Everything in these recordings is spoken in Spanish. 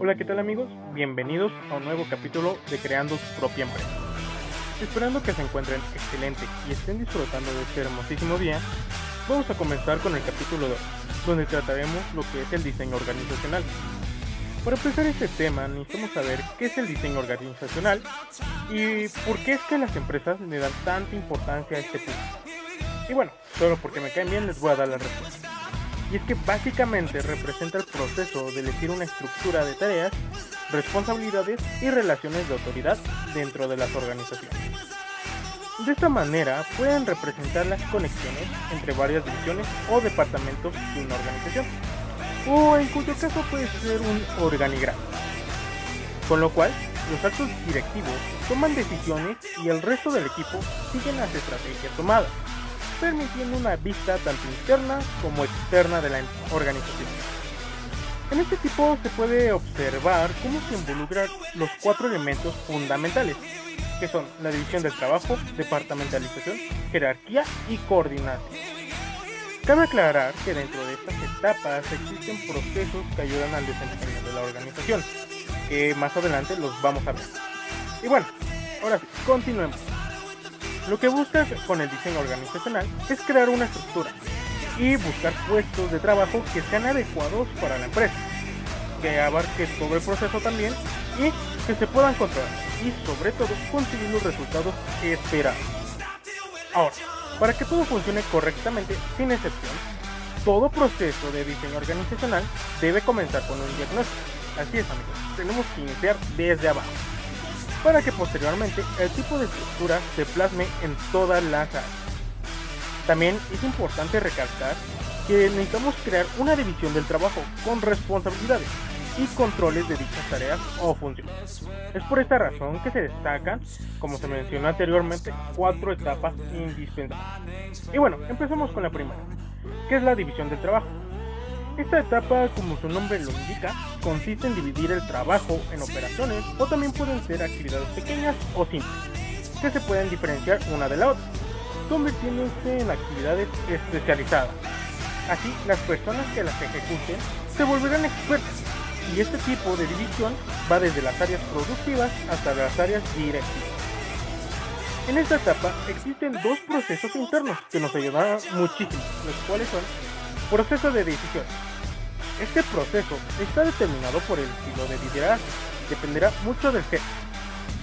Hola, ¿qué tal amigos? Bienvenidos a un nuevo capítulo de Creando su propia empresa. Esperando que se encuentren excelente y estén disfrutando de este hermosísimo día, vamos a comenzar con el capítulo 2, donde trataremos lo que es el diseño organizacional. Para empezar este tema necesitamos saber qué es el diseño organizacional y por qué es que las empresas le dan tanta importancia a este punto. Y bueno, solo porque me caen bien les voy a dar la respuesta y es que básicamente representa el proceso de elegir una estructura de tareas, responsabilidades y relaciones de autoridad dentro de las organizaciones. De esta manera pueden representar las conexiones entre varias divisiones o departamentos de una organización, o en cuyo caso puede ser un organigrama. Con lo cual, los actos directivos toman decisiones y el resto del equipo siguen las estrategias tomadas permitiendo una vista tanto interna como externa de la organización. En este tipo se puede observar cómo se involucran los cuatro elementos fundamentales, que son la división del trabajo, departamentalización, jerarquía y coordinación. Cabe aclarar que dentro de estas etapas existen procesos que ayudan al desempeño de la organización, que más adelante los vamos a ver. Y bueno, ahora sí, continuemos. Lo que busca con el diseño organizacional es crear una estructura y buscar puestos de trabajo que sean adecuados para la empresa, que abarque todo el proceso también y que se puedan controlar y sobre todo conseguir los resultados esperados. Ahora, para que todo funcione correctamente, sin excepción, todo proceso de diseño organizacional debe comenzar con un diagnóstico. Así es amigos, tenemos que iniciar desde abajo para que posteriormente el tipo de estructura se plasme en todas las áreas. También es importante recalcar que necesitamos crear una división del trabajo con responsabilidades y controles de dichas tareas o funciones. Es por esta razón que se destacan, como se mencionó anteriormente, cuatro etapas indispensables. Y bueno, empecemos con la primera, que es la división del trabajo. Esta etapa, como su nombre lo indica, consiste en dividir el trabajo en operaciones o también pueden ser actividades pequeñas o simples, que se pueden diferenciar una de la otra, convirtiéndose en actividades especializadas. Así, las personas que las ejecuten se volverán expertas y este tipo de división va desde las áreas productivas hasta las áreas directivas. En esta etapa existen dos procesos internos que nos ayudarán muchísimo, los cuales son proceso de decisión este proceso está determinado por el estilo de liderazgo, dependerá mucho del jefe.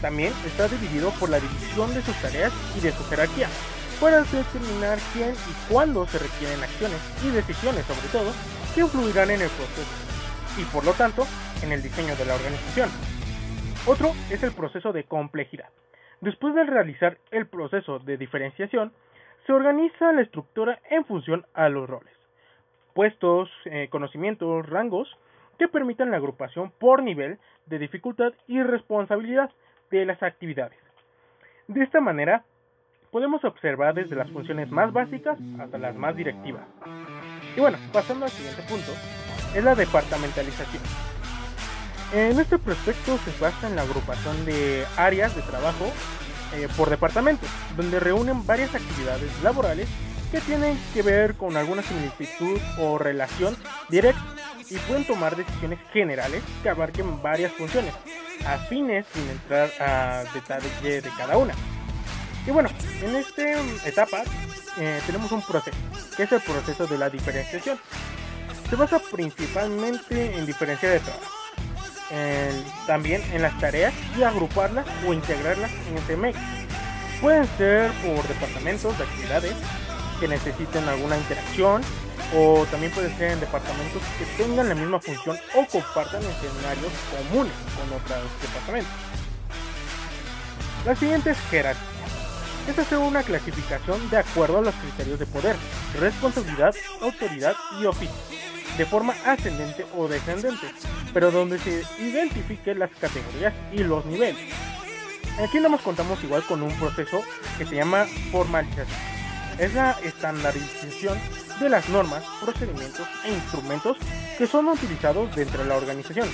También está dividido por la división de sus tareas y de su jerarquía, para determinar quién y cuándo se requieren acciones y decisiones sobre todo que influirán en el proceso y por lo tanto en el diseño de la organización. Otro es el proceso de complejidad. Después de realizar el proceso de diferenciación, se organiza la estructura en función a los roles puestos, eh, conocimientos, rangos que permitan la agrupación por nivel de dificultad y responsabilidad de las actividades. De esta manera, podemos observar desde las funciones más básicas hasta las más directivas. Y bueno, pasando al siguiente punto, es la departamentalización. En este prospecto se basa en la agrupación de áreas de trabajo eh, por departamentos, donde reúnen varias actividades laborales que tienen que ver con alguna similitud o relación directa y pueden tomar decisiones generales que abarquen varias funciones, afines sin entrar a detalle de cada una. Y bueno, en esta etapa eh, tenemos un proceso, que es el proceso de la diferenciación. Se basa principalmente en diferenciar de trabajo, también en las tareas y agruparlas o integrarlas en este MEC. Pueden ser por departamentos de actividades, que necesiten alguna interacción o también puede ser en departamentos que tengan la misma función o compartan escenarios comunes con otros departamentos. La siguiente es jerarquía. Esta es una clasificación de acuerdo a los criterios de poder, responsabilidad, autoridad y oficio, de forma ascendente o descendente, pero donde se identifiquen las categorías y los niveles. Aquí nos contamos igual con un proceso que se llama formalización es la estandarización de las normas, procedimientos e instrumentos que son utilizados dentro de la organización,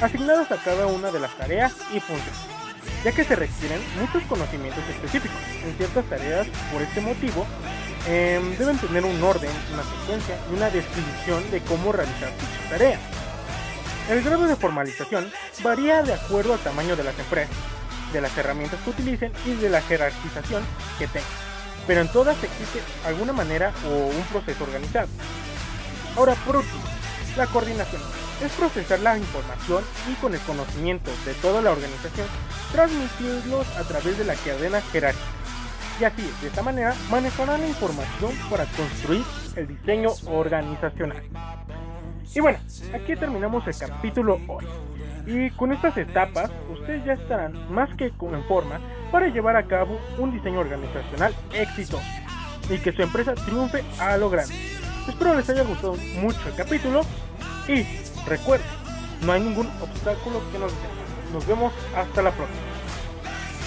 asignados a cada una de las tareas y funciones, ya que se requieren muchos conocimientos específicos en ciertas tareas. Por este motivo, em, deben tener un orden, una secuencia y una descripción de cómo realizar dicha tarea. El grado de formalización varía de acuerdo al tamaño de las empresas, de las herramientas que utilicen y de la jerarquización que tengan. Pero en todas existe alguna manera o un proceso organizado. Ahora, por último, la coordinación es procesar la información y con el conocimiento de toda la organización, transmitirlos a través de la cadena jerárquica. Y así, de esta manera, manejarán la información para construir el diseño organizacional. Y bueno, aquí terminamos el capítulo hoy. Y con estas etapas, ustedes ya estarán más que en forma para llevar a cabo un diseño organizacional exitoso y que su empresa triunfe a lo grande. Espero les haya gustado mucho el capítulo y recuerden, no hay ningún obstáculo que nos detenga. Nos vemos hasta la próxima.